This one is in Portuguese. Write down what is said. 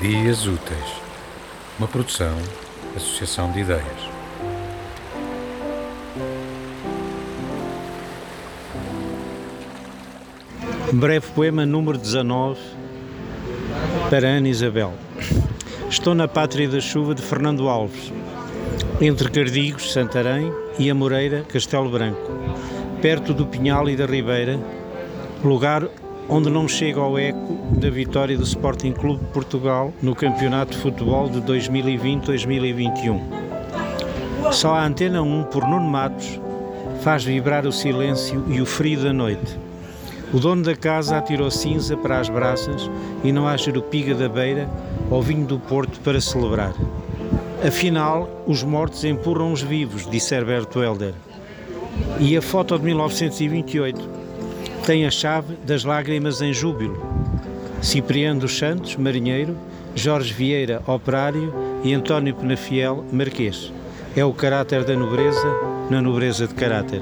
Dias Úteis, uma produção, associação de ideias. Breve poema número 19 para Ana Isabel. Estou na pátria da chuva de Fernando Alves, entre Cardigos, Santarém e Amoreira, Castelo Branco, perto do Pinhal e da Ribeira, lugar onde não chega ao eco da vitória do Sporting Clube de Portugal no Campeonato de Futebol de 2020-2021. Só a Antena 1, por Nuno Matos, faz vibrar o silêncio e o frio da noite. O dono da casa atirou cinza para as braças e não há jerupiga da beira ou vinho do Porto para celebrar. Afinal, os mortos empurram os vivos, disse Herberto Helder. E a foto de 1928 tem a chave das lágrimas em júbilo. Cipriano dos Santos, marinheiro, Jorge Vieira, operário e António Penafiel, marquês. É o caráter da nobreza na nobreza de caráter.